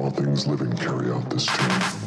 All things living carry out this tune.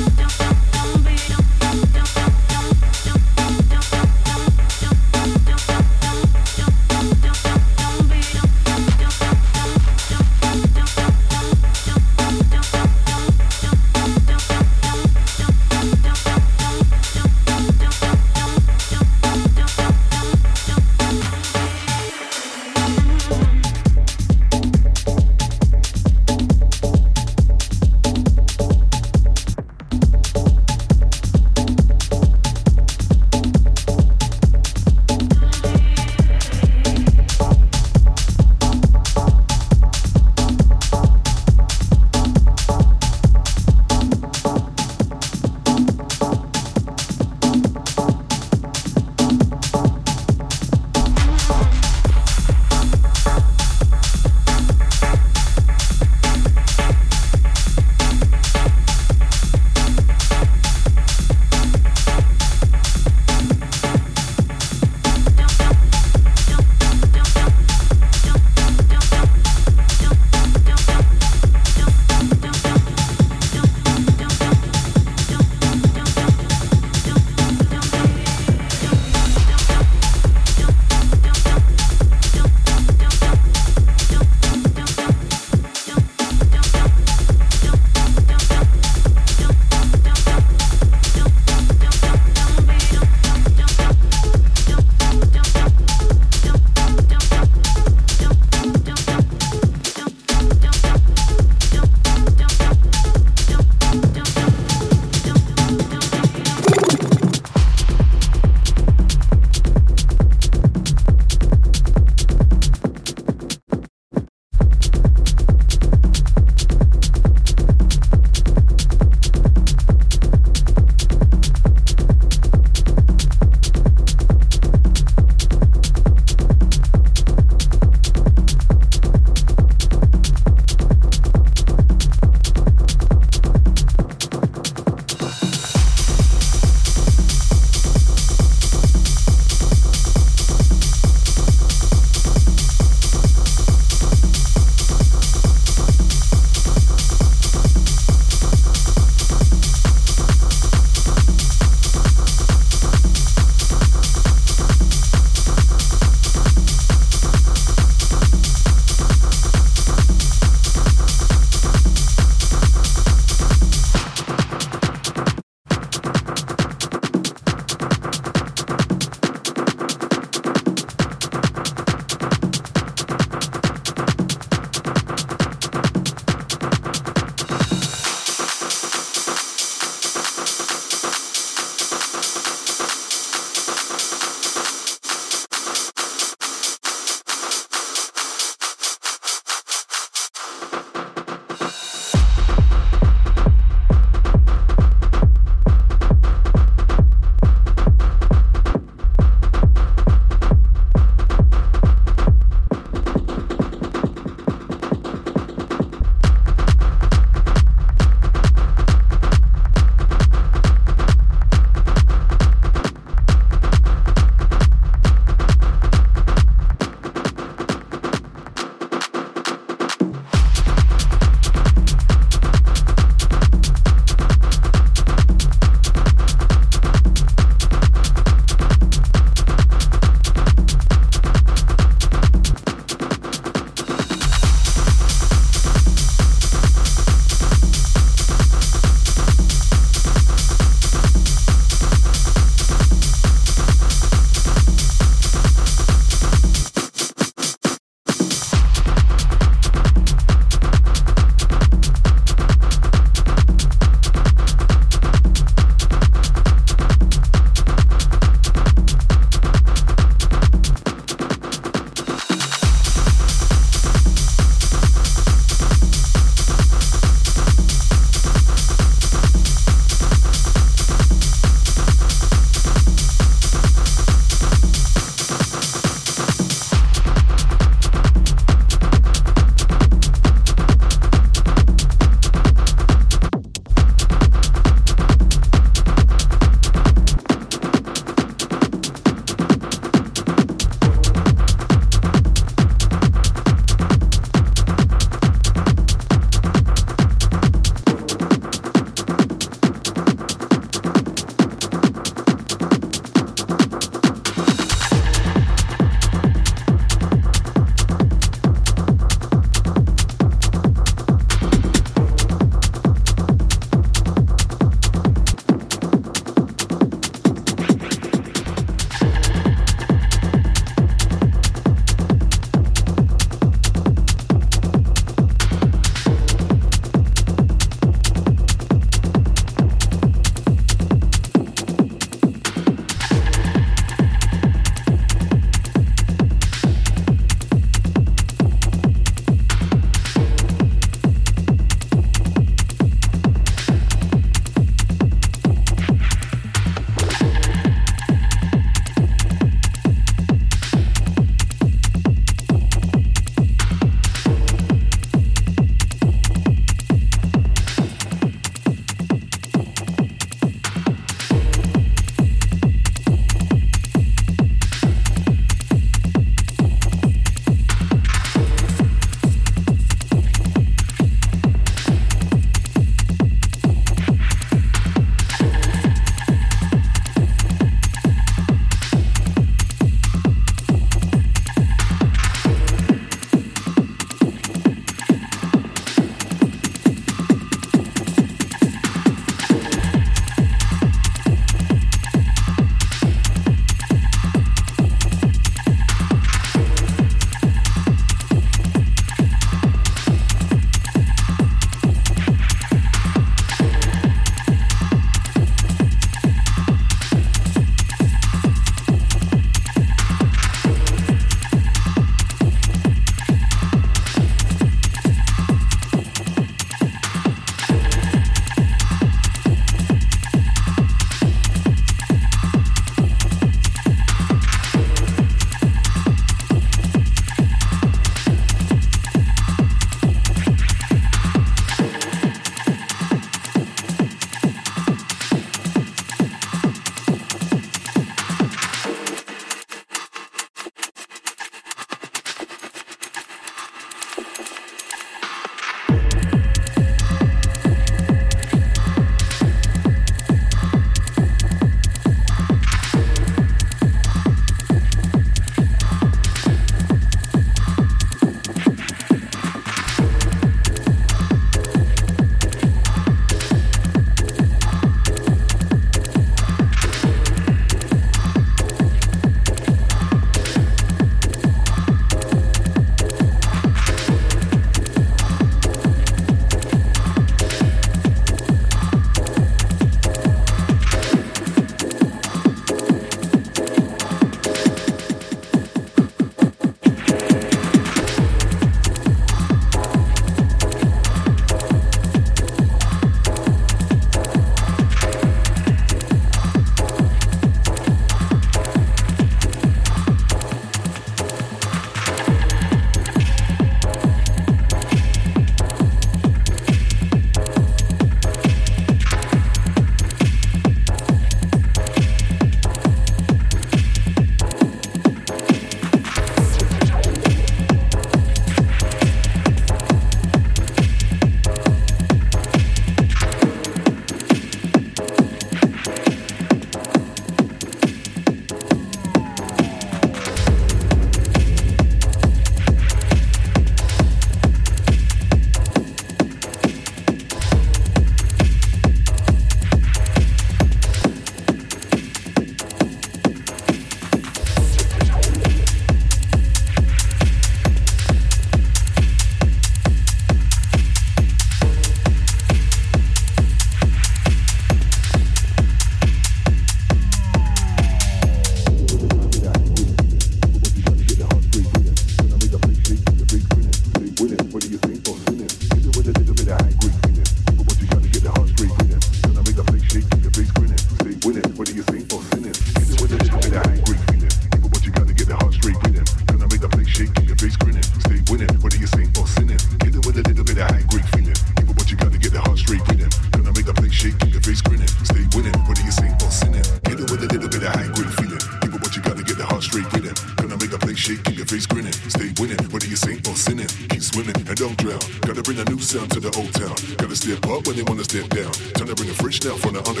So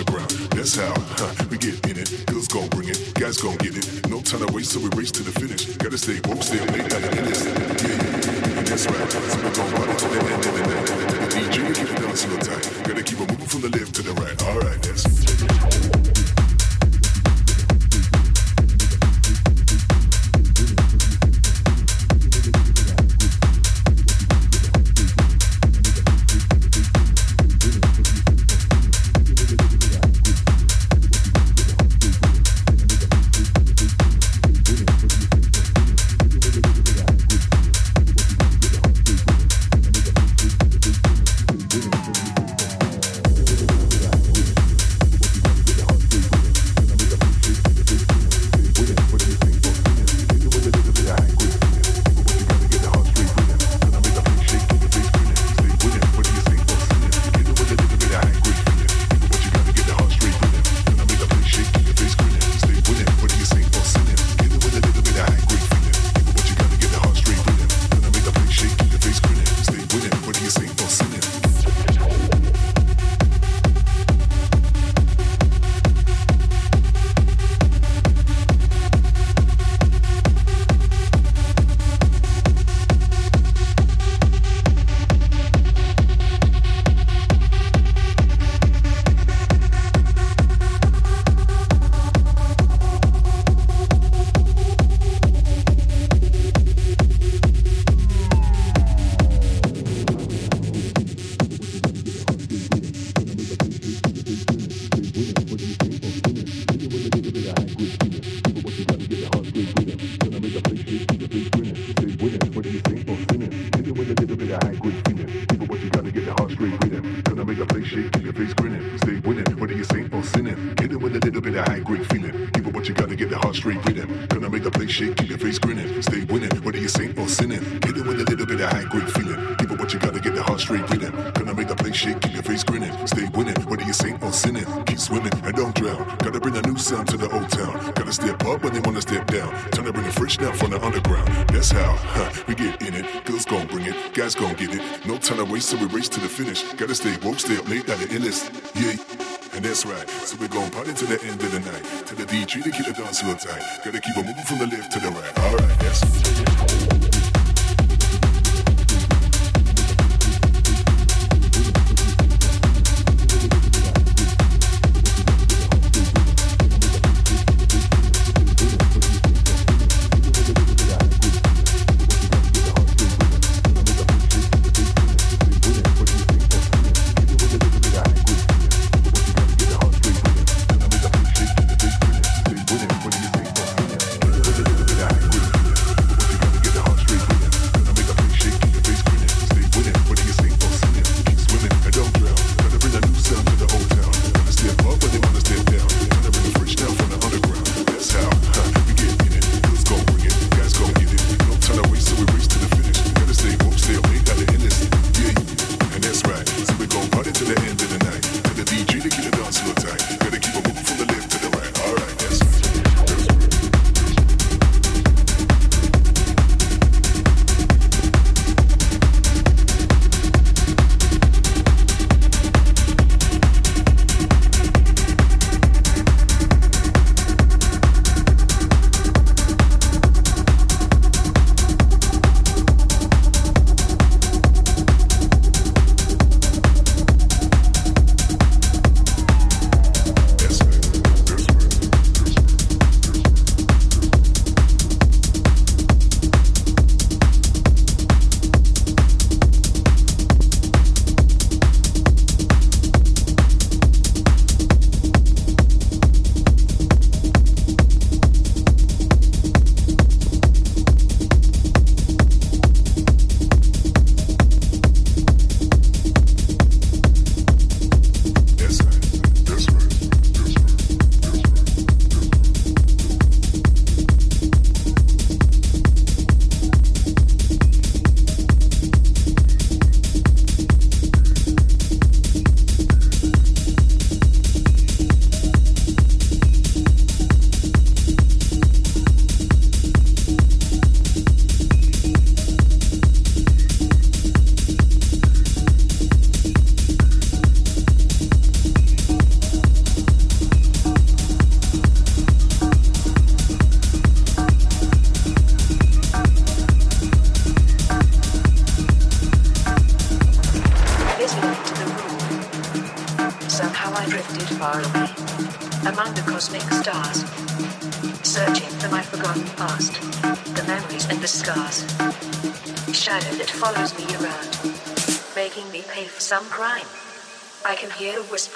Stay up late, at the illest. Yeah. And that's right. So we're going party to the end of the night. To the DJ to keep the dance floor tight. Gotta keep on moving from the left to the right.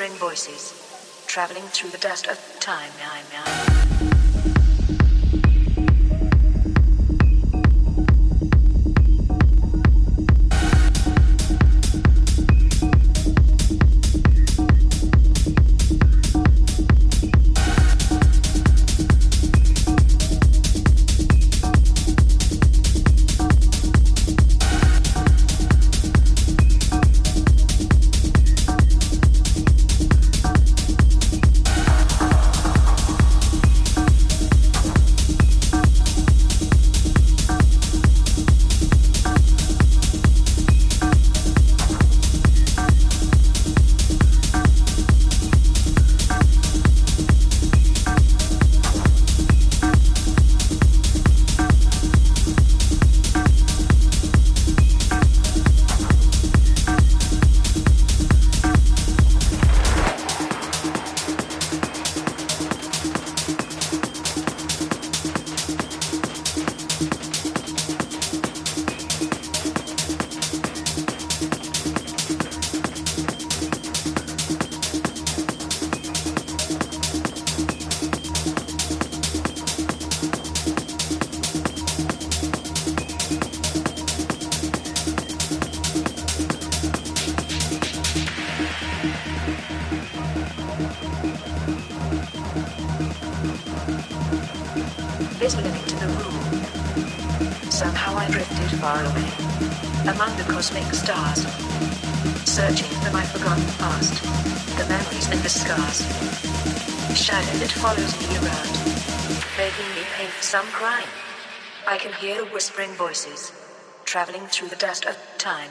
Whispering voices, traveling through the dust of whispering voices, traveling through the dust of time.